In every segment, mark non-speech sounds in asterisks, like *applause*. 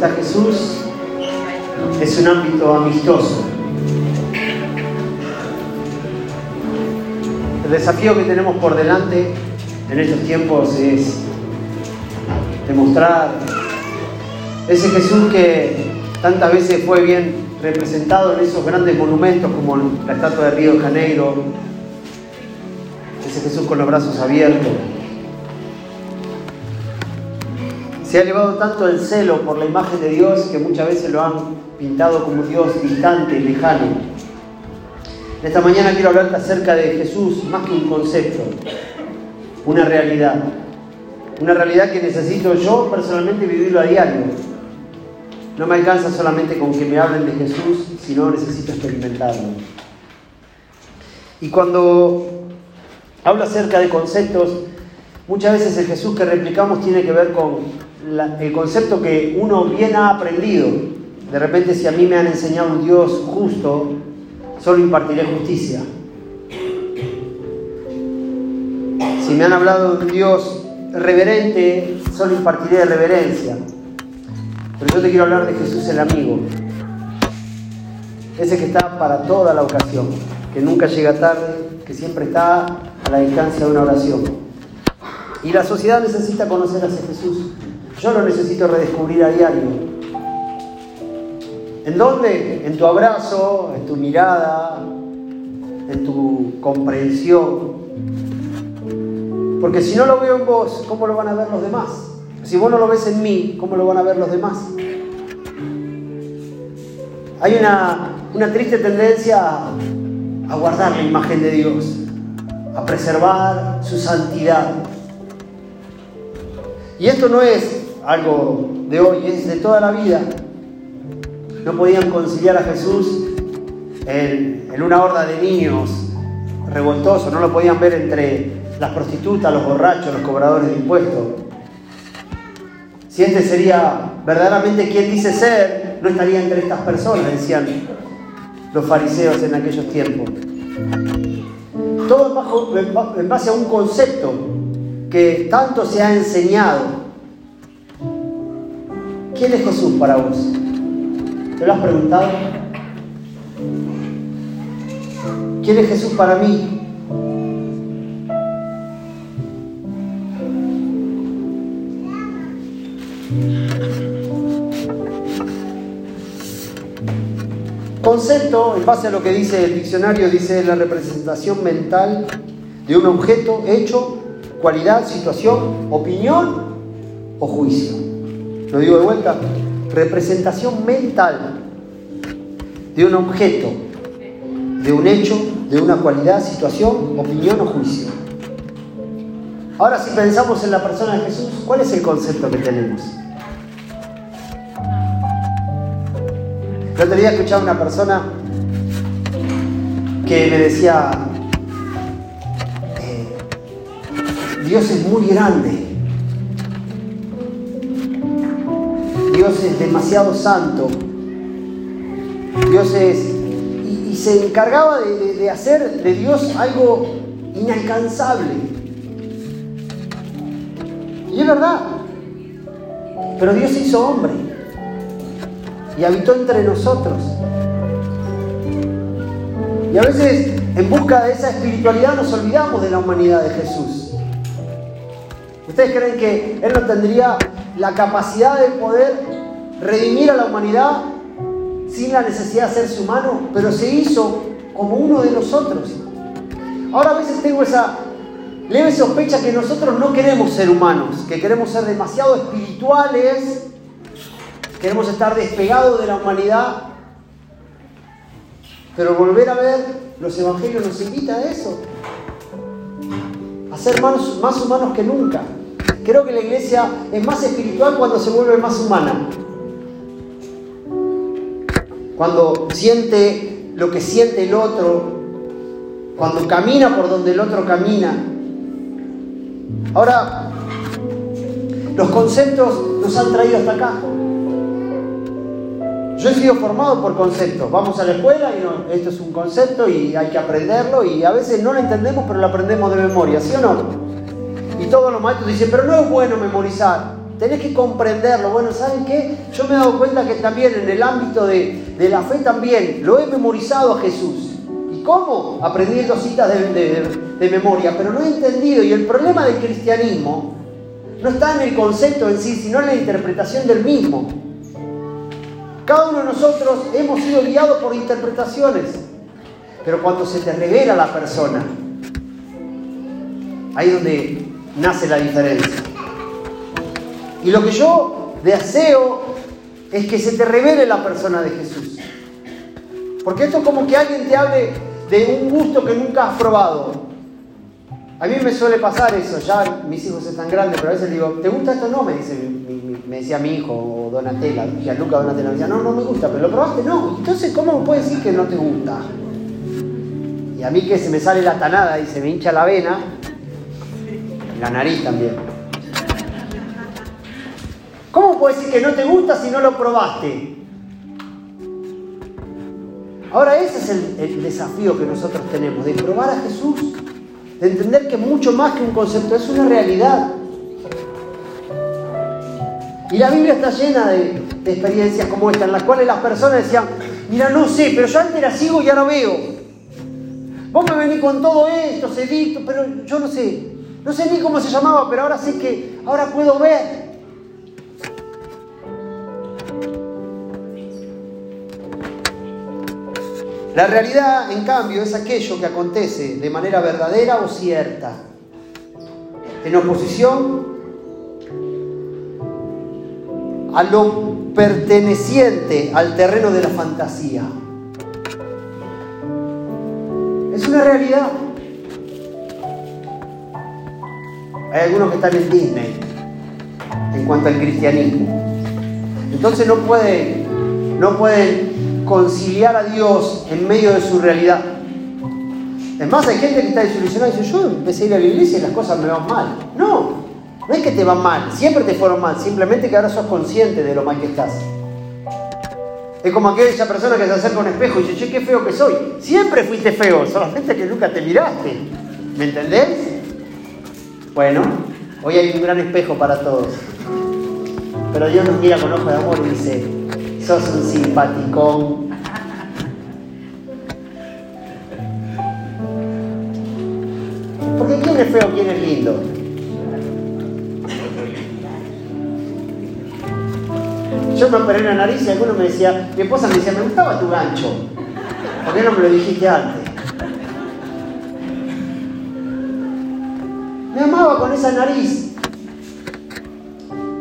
Está Jesús es un ámbito amistoso. El desafío que tenemos por delante en estos tiempos es demostrar ese Jesús que tantas veces fue bien representado en esos grandes monumentos como la estatua de Río de Janeiro, ese Jesús con los brazos abiertos. Se ha elevado tanto el celo por la imagen de Dios que muchas veces lo han pintado como Dios distante, lejano. Esta mañana quiero hablarte acerca de Jesús más que un concepto, una realidad. Una realidad que necesito yo personalmente vivirlo a diario. No me alcanza solamente con que me hablen de Jesús, sino necesito experimentarlo. Y cuando hablo acerca de conceptos, muchas veces el Jesús que replicamos tiene que ver con el concepto que uno bien ha aprendido. De repente si a mí me han enseñado un Dios justo, solo impartiré justicia. Si me han hablado de un Dios reverente, solo impartiré reverencia. Pero yo te quiero hablar de Jesús el amigo. Ese que está para toda la ocasión, que nunca llega tarde, que siempre está a la distancia de una oración. Y la sociedad necesita conocer a ese Jesús yo lo necesito redescubrir a diario. ¿En dónde? En tu abrazo, en tu mirada, en tu comprensión. Porque si no lo veo en vos, ¿cómo lo van a ver los demás? Si vos no lo ves en mí, ¿cómo lo van a ver los demás? Hay una, una triste tendencia a, guardar la imagen de Dios, a preservar su santidad. Y esto no es algo de hoy, es de toda la vida. No podían conciliar a Jesús en, una horda de niños revoltosos, no lo podían ver entre las prostitutas, los borrachos, los cobradores de impuestos. Si este sería verdaderamente quien dice ser, no estaría entre estas personas, decían los fariseos en aquellos tiempos. Todo en base a un concepto que tanto se ha enseñado ¿Quién es Jesús para vos? ¿Te lo has preguntado? ¿Quién es Jesús para mí? Concepto, en base a lo que dice el diccionario, dice la representación mental de un objeto, hecho, cualidad, situación, opinión o juicio. Lo digo de vuelta, representación mental de un objeto, de un hecho, de una cualidad, situación, opinión o juicio. Ahora si pensamos en la persona de Jesús, ¿cuál es el concepto que tenemos? El otro día escuchaba una persona que me decía, eh, Dios es muy grande. Dios es demasiado santo. Dios es... Y, se encargaba de, hacer de Dios algo inalcanzable. Y es verdad. Pero Dios hizo hombre y habitó entre nosotros. Y a veces en busca de esa espiritualidad nos olvidamos de la humanidad de Jesús. ¿Ustedes creen que Él no tendría la capacidad de poder redimir a la humanidad sin la necesidad de hacerse humano, pero se hizo como uno de nosotros. Ahora a veces tengo esa leve sospecha que nosotros no queremos ser humanos, que queremos ser demasiado espirituales, queremos estar despegados de la humanidad, pero volver a ver los evangelios nos invita a eso, a ser más, más humanos que nunca. Creo que la iglesia es más espiritual cuando se vuelve más humana cuando siente lo que siente el otro, cuando camina por donde el otro camina. Ahora, los conceptos nos han traído hasta acá. Yo he sido formado por conceptos. Vamos a la escuela y esto es un concepto y hay que aprenderlo y a veces no lo entendemos, pero lo aprendemos de memoria, ¿sí o no? Y todos los maestros dicen, pero no es bueno memorizar. tenés que comprenderlo. Bueno, ¿saben qué? Yo me he dado cuenta que también en el ámbito de, la fe también lo he memorizado a Jesús. ¿Y cómo? Aprendiendo citas de, de memoria, pero no he entendido. Y el problema del cristianismo no está en el concepto en sí, sino en la interpretación del mismo. Cada uno de nosotros hemos sido guiados por interpretaciones, pero cuando se te revela la persona, ahí donde nace la diferencia. Y lo que yo deseo es que se te revele la persona de Jesús. Porque esto es como que alguien te hable de un gusto que nunca has probado. A mí me suele pasar eso, ya mis hijos están grandes, pero a veces digo, ¿te gusta esto? No, me dice, me decía mi hijo, o Donatella, Gianluca Donatella, me decía, no, no me gusta, pero lo probaste, no. Entonces, ¿cómo puedes decir que no te gusta? Y a mí que se me sale la tanada y se me hincha la vena, la nariz también. ¿Cómo puedes decir que no te gusta si no lo probaste? Ahora ese es el, desafío que nosotros tenemos, de probar a Jesús de entender que mucho más que un concepto, es una realidad. Y la Biblia está llena de, experiencias como esta, en las cuales las personas decían, mira, no sé, pero yo antes era ciego y ahora veo. Vos me venís con todo esto, sedito, pero yo no sé. No sé ni cómo se llamaba, pero ahora sé que ahora puedo ver. La realidad, en cambio, es aquello que acontece de manera verdadera o cierta, en oposición a lo perteneciente al terreno de la fantasía. Es una realidad. Hay algunos que están en Disney en cuanto al cristianismo. Entonces no pueden, no pueden conciliar a Dios en medio de su realidad. Es más, hay gente que está desilusionada y dice, yo empecé a ir a la iglesia y las cosas me van mal. No, no es que te van mal, siempre te fueron mal, simplemente que ahora sos consciente de lo mal que estás. Es como aquella persona que se acerca a un espejo y dice, che, qué feo que soy. Siempre fuiste feo, solamente que nunca te miraste. ¿Me entendés? Bueno, hoy hay un gran espejo para todos. Pero Dios nos mira con ojos de amor y dice, sos un simpaticón. Porque ¿quién es feo, quién es lindo? Yo me operé la nariz y alguno me decía, mi esposa me decía, me gustaba tu gancho. ¿Por qué no me lo dijiste antes? Esa nariz.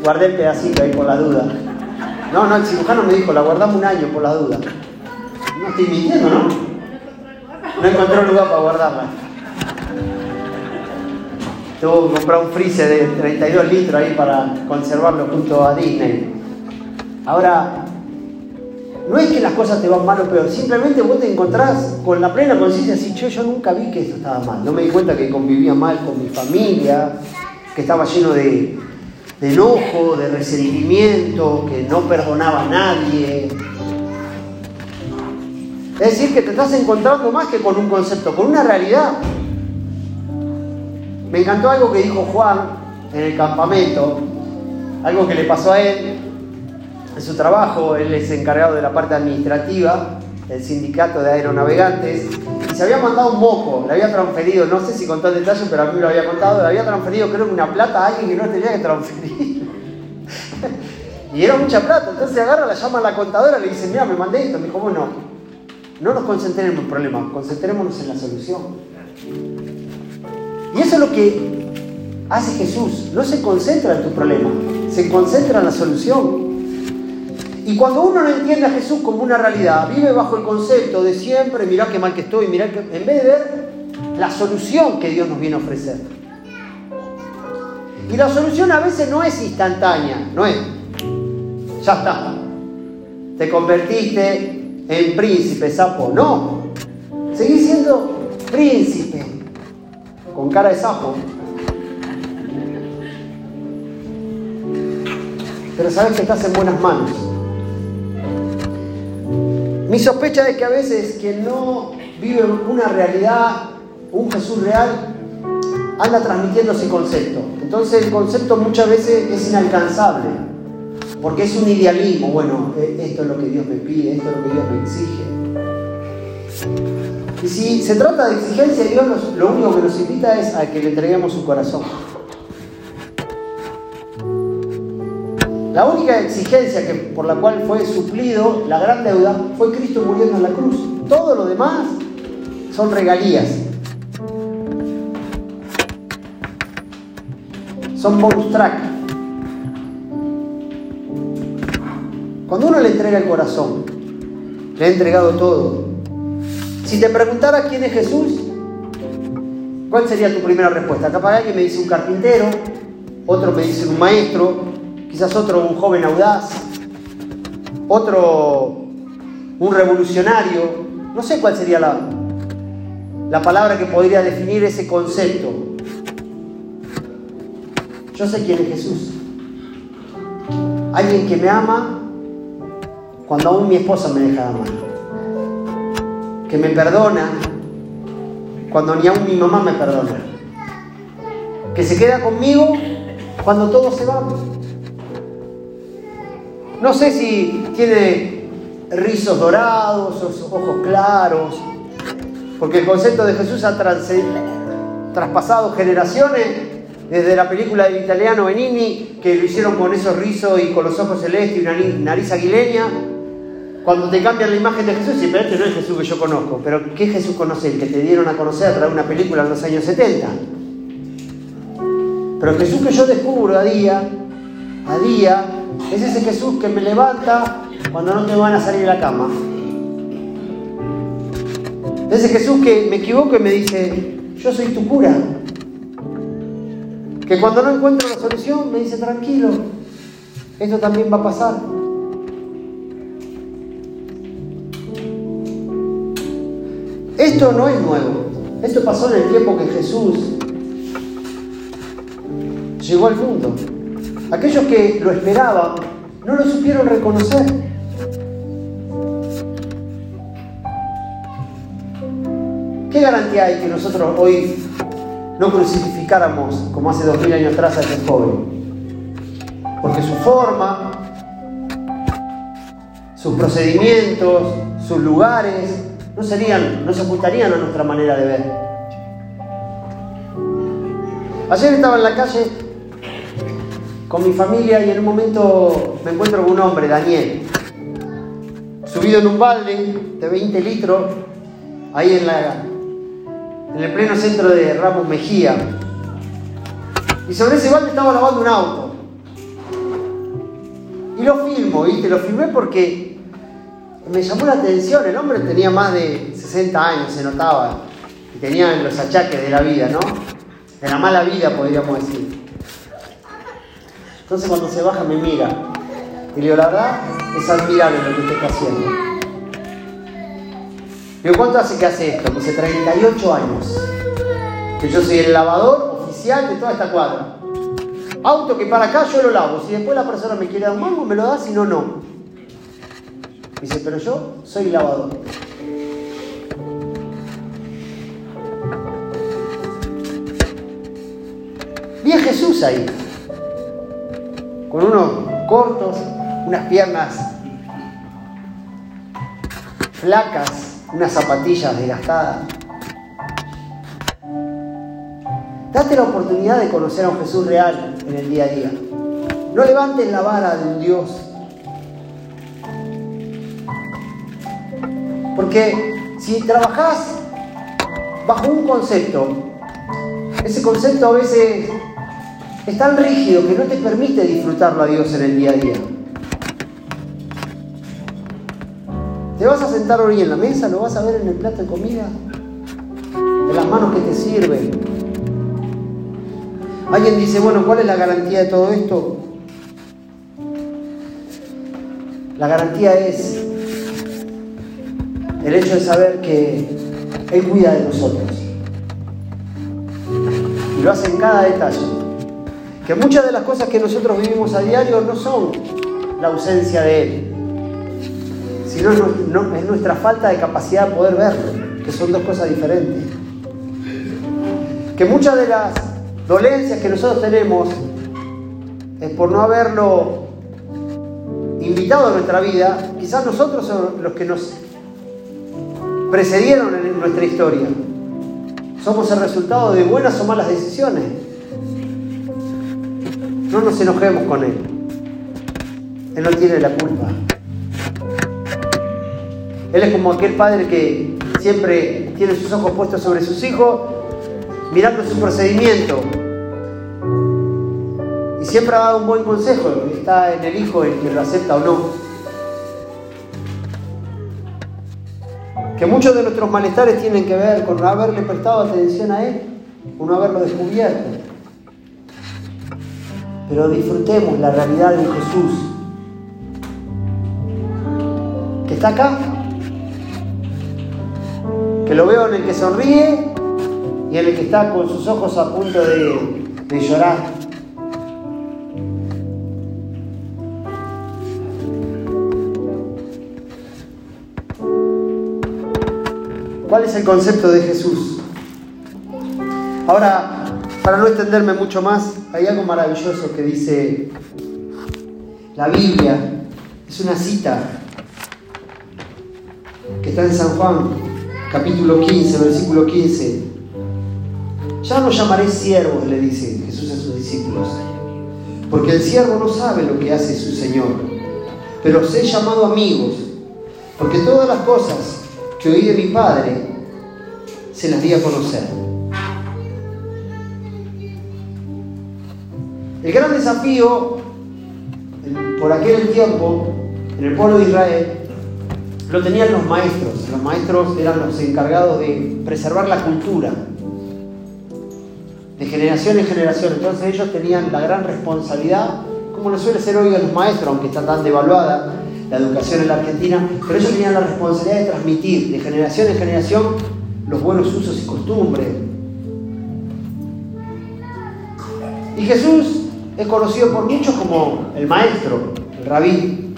Guardé el pedacito ahí por la duda. No, no, el cirujano me dijo, la guardamos un año por la duda. No estoy mintiendo, ¿no? No encontró lugar para guardarla. Tuvo que comprar un freezer de 32 litros ahí para conservarlo junto a Disney. Ahora, no es que las cosas te van mal o peor, simplemente vos te encontrás con la plena conciencia de che, yo nunca vi que esto estaba mal. No me di cuenta que convivía mal con mi familia, que estaba lleno de, de enojo, de resentimiento, que no perdonaba a nadie. Es decir, que te estás encontrando más que con un concepto, con una realidad. Me encantó algo que dijo Juan en el campamento, algo que le pasó a él en su trabajo, él es encargado de la parte administrativa del sindicato de aeronavegantes se había mandado un moco, le había transferido, no sé si contó el detalle, pero a mí me lo había contado, le había transferido creo que una plata a alguien que no tenía que transferir. *laughs* y era mucha plata, entonces agarra, la llama a la contadora, le dice, mira, me mandé esto, me dijo, bueno, no nos concentremos en el problema, concentrémonos en la solución. Y eso es lo que hace Jesús, no se concentra en tu problema, se concentra en la solución. Y cuando uno no entiende a Jesús como una realidad, vive bajo el concepto de siempre, mirá qué mal que estoy, mirá que... En vez de ver la solución que Dios nos viene a ofrecer. Y la solución a veces no es instantánea, no es. Ya está. Te convertiste en príncipe, sapo. No. Seguís siendo príncipe. Con cara de sapo. Pero sabes que estás en buenas manos. Mi sospecha es que a veces quien no vive una realidad, un Jesús real, anda transmitiendo ese concepto. entonces el concepto muchas veces es inalcanzable, porque es un idealismo, bueno, e, esto es lo que Dios me pide, esto es lo que Dios me exige. Y si se trata de exigencia, Dios lo único que nos invita es a que le entreguemos su corazón. La única exigencia que, por la cual fue suplido la gran deuda fue Cristo muriendo en la cruz. Todo lo demás son regalías. Son bonus track. Cuando uno le entrega el corazón, le ha entregado todo. Si te preguntara quién es Jesús, ¿cuál sería tu primera respuesta? Capaz alguien me dice un carpintero, otro me dice un maestro, quizás otro un joven audaz, otro un revolucionario, no sé cuál sería la, la palabra que podría definir ese concepto. Yo sé quién es Jesús. Alguien que me ama cuando aún mi esposa me deja de amar. Que me perdona cuando ni aún mi mamá me perdona. Que se queda conmigo cuando todo se va. No sé si tiene rizos dorados, ojos claros, porque el concepto de Jesús ha traspasado generaciones, desde la película del italiano Benini, que lo hicieron con esos rizos y con los ojos celestes y una nariz aguileña. Cuando te cambian la imagen de Jesús, pero este no es Jesús que yo conozco, pero ¿qué Jesús conoce? El que te dieron a conocer a través de una película en los años 70. Pero el Jesús que yo descubro a día, a día, es ese Jesús que me levanta cuando no me van a salir de la cama. Ese Jesús que me equivoco y me dice, yo soy tu cura. Que cuando no encuentro la solución me dice, tranquilo, esto también va a pasar. Esto no es nuevo. Esto pasó en el tiempo que Jesús llegó al mundo. Aquellos que lo esperaban no lo supieron reconocer. ¿Qué garantía hay que nosotros hoy no crucificáramos como hace dos mil años atrás a este joven? Porque su forma, sus procedimientos, sus lugares, no serían, no se ajustarían a nuestra manera de ver. Ayer estaba en la calle con mi familia y en un momento me encuentro con un hombre, Daniel, subido en un balde de 20 litros, ahí en, la, en el pleno centro de Ramos Mejía. Y sobre ese balde estaba lavando un auto. Y lo filmo, ¿viste? Lo filmé porque me llamó la atención. El hombre tenía más de 60 años, se notaba. Y tenía los achaques de la vida, ¿no? De la mala vida, podríamos decir. Entonces cuando se baja me mira. Y le digo, la verdad, es admirable lo que usted está haciendo. Digo, ¿cuánto hace que hace esto? Hace 38 años. Que yo soy el lavador oficial de toda esta cuadra. Auto que para acá yo lo lavo. Si después la persona me quiere dar un mango, me lo da, si no, no. Dice, pero yo soy lavador. Vi a Jesús ahí con unos cortos, unas piernas flacas, unas zapatillas desgastadas. Date la oportunidad de conocer a un Jesús real en el día a día. No levantes la vara de un Dios. Porque si trabajas bajo un concepto, ese concepto a veces es tan rígido que no te permite disfrutarlo a Dios en el día a día. Te vas a sentar hoy en la mesa, lo vas a ver en el plato de comida, de las manos que te sirven. Alguien dice, bueno, ¿cuál es la garantía de todo esto? La garantía es el hecho de saber que Él cuida de nosotros. Y lo hace en cada detalle que muchas de las cosas que nosotros vivimos a diario no son la ausencia de Él, sino es nuestra falta de capacidad de poder verlo, que son dos cosas diferentes. Que muchas de las dolencias que nosotros tenemos es por no haberlo invitado a nuestra vida, quizás nosotros somos los que nos precedieron en nuestra historia. Somos el resultado de buenas o malas decisiones. No nos enojemos con Él. Él no tiene la culpa. Él es como aquel padre que siempre tiene sus ojos puestos sobre sus hijos, mirando su procedimiento. Y siempre ha dado un buen consejo. Está en el hijo el que lo acepta o no. que muchos de nuestros malestares tienen que ver con no haberle prestado atención a Él, con no haberlo descubierto. Pero disfrutemos la realidad de Jesús, que está acá, que lo veo en el que sonríe y en el que está con sus ojos a punto de, llorar. ¿Cuál es el concepto de Jesús? Ahora, para no extenderme mucho más, hay algo maravilloso que dice la Biblia. Es una cita que está en San Juan, capítulo 15, versículo 15. Ya no llamaré siervos, le dice Jesús a sus discípulos, porque el siervo no sabe lo que hace su Señor, pero os he llamado amigos, porque todas las cosas que oí de mi Padre, se las di a conocer. El gran desafío por aquel tiempo en el pueblo de Israel lo tenían los maestros. Los maestros eran los encargados de preservar la cultura de generación en generación. Entonces ellos tenían la gran responsabilidad, como lo suele ser hoy a los maestros, aunque está tan devaluada, la educación en la Argentina, pero ellos tenían la responsabilidad de transmitir de generación en generación los buenos usos y costumbres. Y Jesús es conocido por muchos como el maestro, el rabí.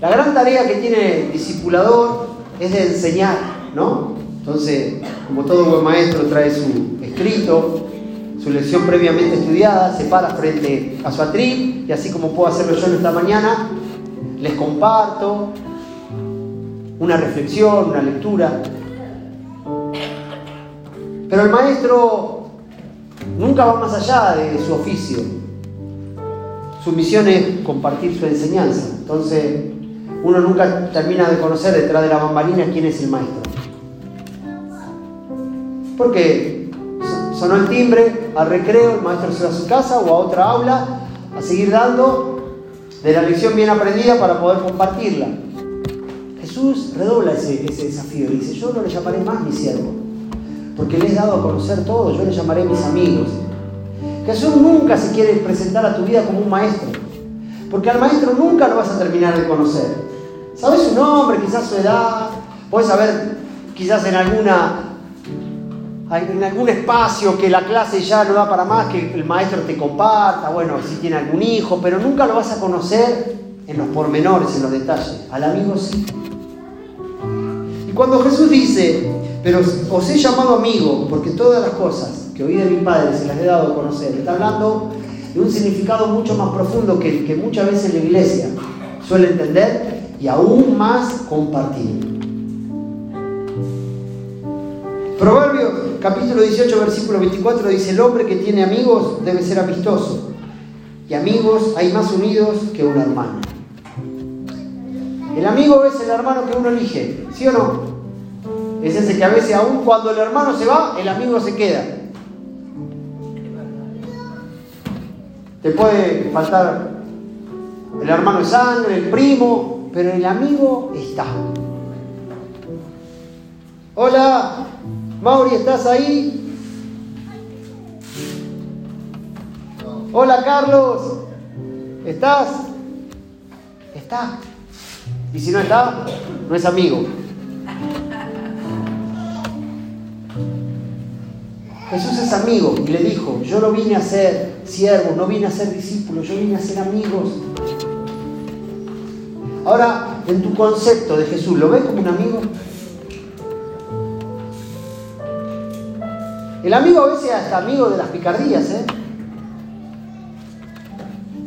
La gran tarea que tiene el discipulador es de enseñar, ¿no? Entonces, como todo buen maestro trae su escrito, su lección previamente estudiada, se para frente a su atril y así como puedo hacerlo yo en esta mañana, les comparto una reflexión, una lectura. Pero el maestro nunca va más allá de su oficio. Su misión es compartir su enseñanza. Entonces, uno nunca termina de conocer detrás de la bambalina quién es el maestro. Porque Sonó el timbre, al recreo, el maestro se va a su casa o a otra aula a seguir dando de la lección bien aprendida para poder compartirla. Jesús redobla ese, desafío y dice, yo no le llamaré más mi siervo, porque le he dado a conocer todo, yo le llamaré mis amigos. Jesús nunca se quiere presentar a tu vida como un maestro, porque al maestro nunca lo vas a terminar de conocer. Sabes su nombre, quizás su edad, puedes saber quizás en alguna en algún espacio que la clase ya no da para más, que el maestro te comparta, bueno, si tiene algún hijo, pero nunca lo vas a conocer en los pormenores, en los detalles. Al amigo sí. Y cuando Jesús dice, pero os he llamado amigo, porque todas las cosas que oí de mi Padre se las he dado a conocer, está hablando de un significado mucho más profundo que, que muchas veces la iglesia suele entender y aún más compartir. Proverbios capítulo 18, versículo 24 dice, el hombre que tiene amigos debe ser amistoso. Y amigos hay más unidos que un hermano. El amigo es el hermano que uno elige, ¿sí o no? Es ese que a veces aún cuando el hermano se va, el amigo se queda. Te puede faltar el hermano de sangre, el primo, pero el amigo está. Hola, Mauri, ¿estás ahí? Hola Carlos, ¿estás? Está. Y si no está, no es amigo. Jesús es amigo y le dijo, yo no vine a ser siervo, no vine a ser discípulo, yo vine a ser amigos. Ahora, en tu concepto de Jesús, ¿lo ves como un amigo? El amigo a veces hasta amigo de las picardías, ¿eh?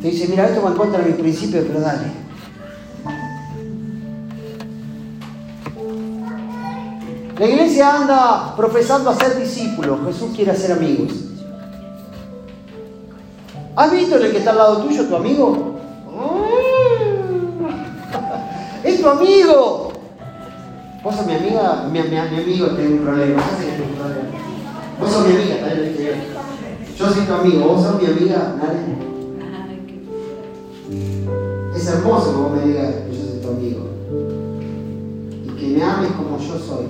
Te dice, mira, esto va en contra de mis principios, pero dale. La iglesia anda profesando a ser discípulos. Jesús quiere hacer amigos. ¿Has visto el que está al lado tuyo tu amigo? *laughs* ¡Es tu amigo! Vos sos mi amiga, mi, mi, mi amigo tiene un problema. Vos sos mi amiga, también Yo soy tu amigo, vos sos mi amiga, nadie. Es hermoso que vos me digas que yo soy tu amigo. Y que me ames como yo soy,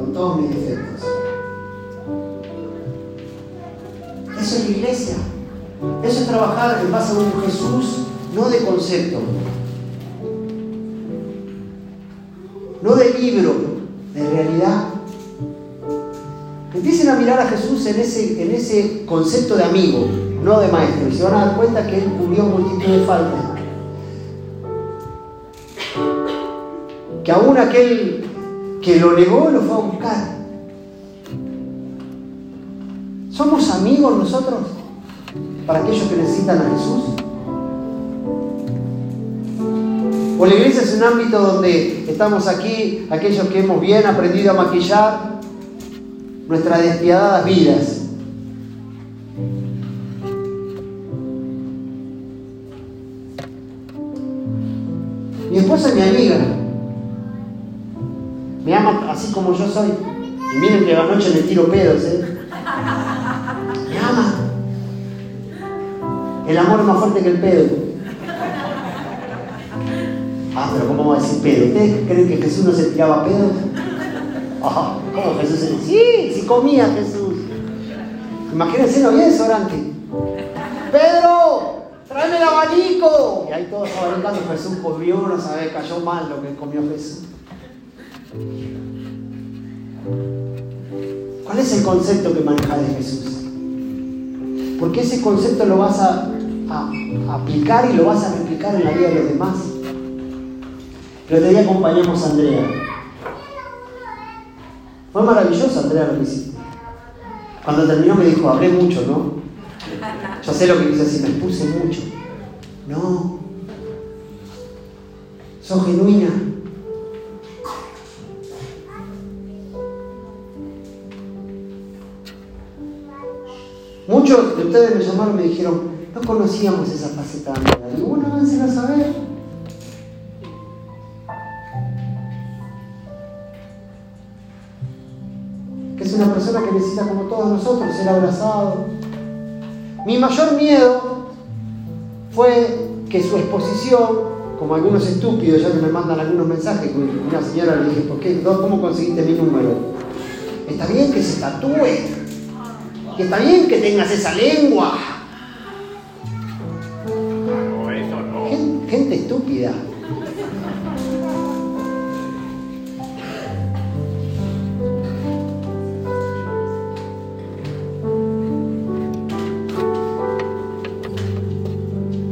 con todos mis defectos. Eso es la iglesia. Eso es trabajar en base a un Jesús, no de concepto, no de libro, de realidad. Empiecen a mirar a Jesús en ese, en ese concepto de amigo, no de maestro, y se van a dar cuenta que Él cubrió multitud de faltas. Que aún aquel que lo negó lo fue a buscar. ¿Somos amigos nosotros para aquellos que necesitan a Jesús? O la iglesia es un ámbito donde estamos aquí, aquellos que hemos bien aprendido a maquillar nuestras despiadadas vidas. Mi esposa es mi amiga. Me ama así como yo soy. Y miren que la noche le tiro pedos, ¿eh? Me ama. El amor es más fuerte que el pedo. Ah, pero ¿cómo va a decir pedo? ¿Ustedes creen que Jesús no se tiraba pedo? Ah, ¿Cómo Jesús se Sí, sí comía Jesús. Imagínense lo bien orante. Pedro, tráeme el abanico. Y ahí todos abanicando, Jesús comió, no sabe, cayó mal lo que comió Jesús. ¿Cuál es el concepto que maneja de Jesús? Porque ese concepto lo vas a, aplicar y lo vas a replicar en la vida de los demás. El otro día acompañamos a Andrea. Fue maravilloso, Andrea, lo hiciste. Cuando terminó me dijo, hablé mucho, ¿no? Yo sé lo que dice así, me puse mucho. No. Sos genuina. Muchos de ustedes me llamaron y me dijeron, no conocíamos esa faceta de Andrea. Digo, bueno, a saber. es una persona que necesita, como todos nosotros, ser abrazado. Mi mayor miedo fue que su exposición, como algunos estúpidos ya que me mandan algunos mensajes, una señora le dije, ¿por qué? ¿Cómo conseguiste mi número? Está bien que se tatúe, que está bien que tengas esa lengua. gente estúpida.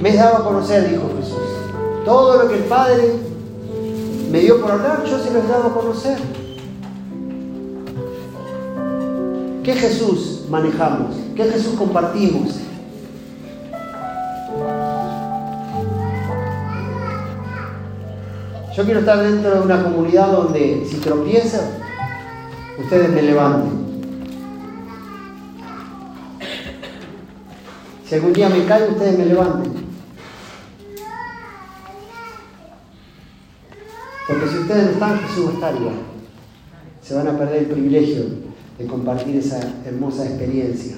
me he dado a conocer, dijo Jesús. Todo lo que el Padre me dio por hablar, yo se lo he dado a conocer. ¿Qué Jesús manejamos? ¿Qué Jesús compartimos? Yo quiero estar dentro de una comunidad donde si tropieza, ustedes me levanten. Si algún día me caigo, ustedes me levanten. Porque si ustedes no están, Jesús no estaría. Se van a perder el privilegio de compartir esa hermosa experiencia.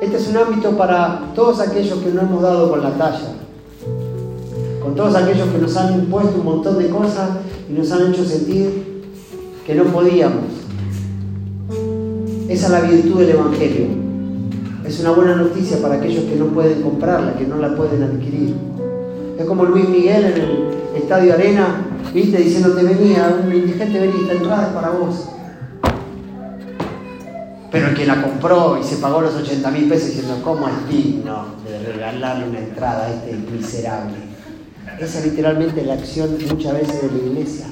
Este es un ámbito para todos aquellos que no hemos dado con la talla, con todos aquellos que nos han impuesto un montón de cosas y nos han hecho sentir que no podíamos. Esa es la virtud del Evangelio. Es una buena noticia para aquellos que no pueden comprarla, que no la pueden adquirir. Es como Luis Miguel en el Estadio Arena ¿Viste? Diciendo, te venía, un indigente venía, esta entrada para vos. Pero el que la *laughs* compró y se pagó los 80 mil pesos diciendo, ¿cómo es digno de regalarle una entrada a este miserable? Esa es literalmente la acción muchas veces de la iglesia.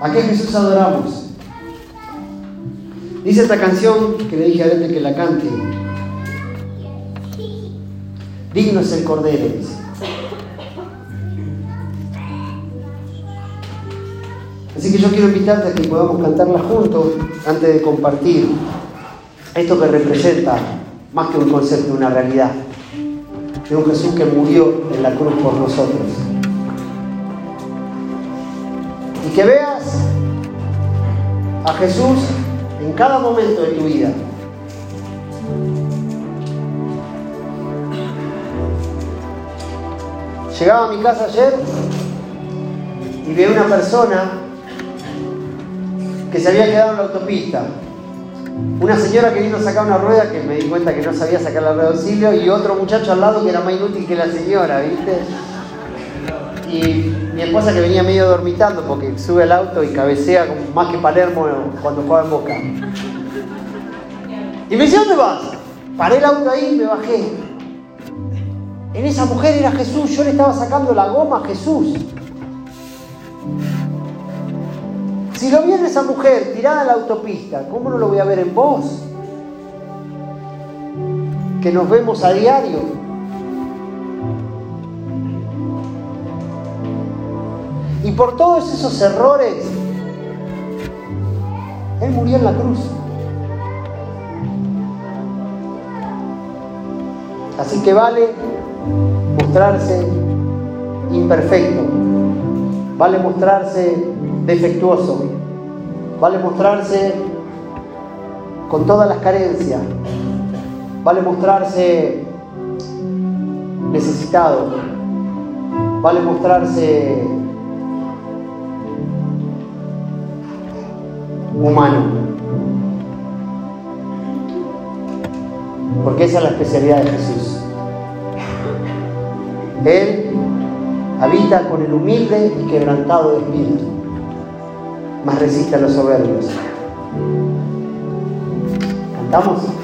¿A qué Jesús adoramos? Dice esta canción que le dije a Arete que la cante. Digno es el Cordero. Así que yo quiero invitarte a que podamos cantarla juntos antes de compartir esto que representa más que un concepto, una realidad de un Jesús que murió en la cruz por nosotros. Y que veas a Jesús en cada momento de tu vida. Llegaba a mi casa ayer y vi a una persona que se había quedado en la autopista. Una señora que vino a sacar una rueda que me di cuenta que no sabía sacar la rueda de auxilio y otro muchacho al lado que era más inútil que la señora, ¿viste? Y mi esposa que venía medio dormitando porque sube al auto y cabecea más que Palermo cuando juega en Boca. Y me dice, ¿dónde vas? Paré el auto ahí y me bajé. En esa mujer era Jesús, yo le estaba sacando la goma a Jesús. Si lo vi en esa mujer tirada en la autopista, ¿cómo no lo voy a ver en vos? Que nos vemos a diario. Y por todos esos errores, Él murió en la cruz. Así que vale mostrarse imperfecto, vale mostrarse defectuoso, vale mostrarse con todas las carencias, vale mostrarse necesitado, vale mostrarse humano. Porque esa es la especialidad de Jesús. Él habita con el humilde y quebrantado de espíritu más resiste a los soberbios. ¿Cantamos?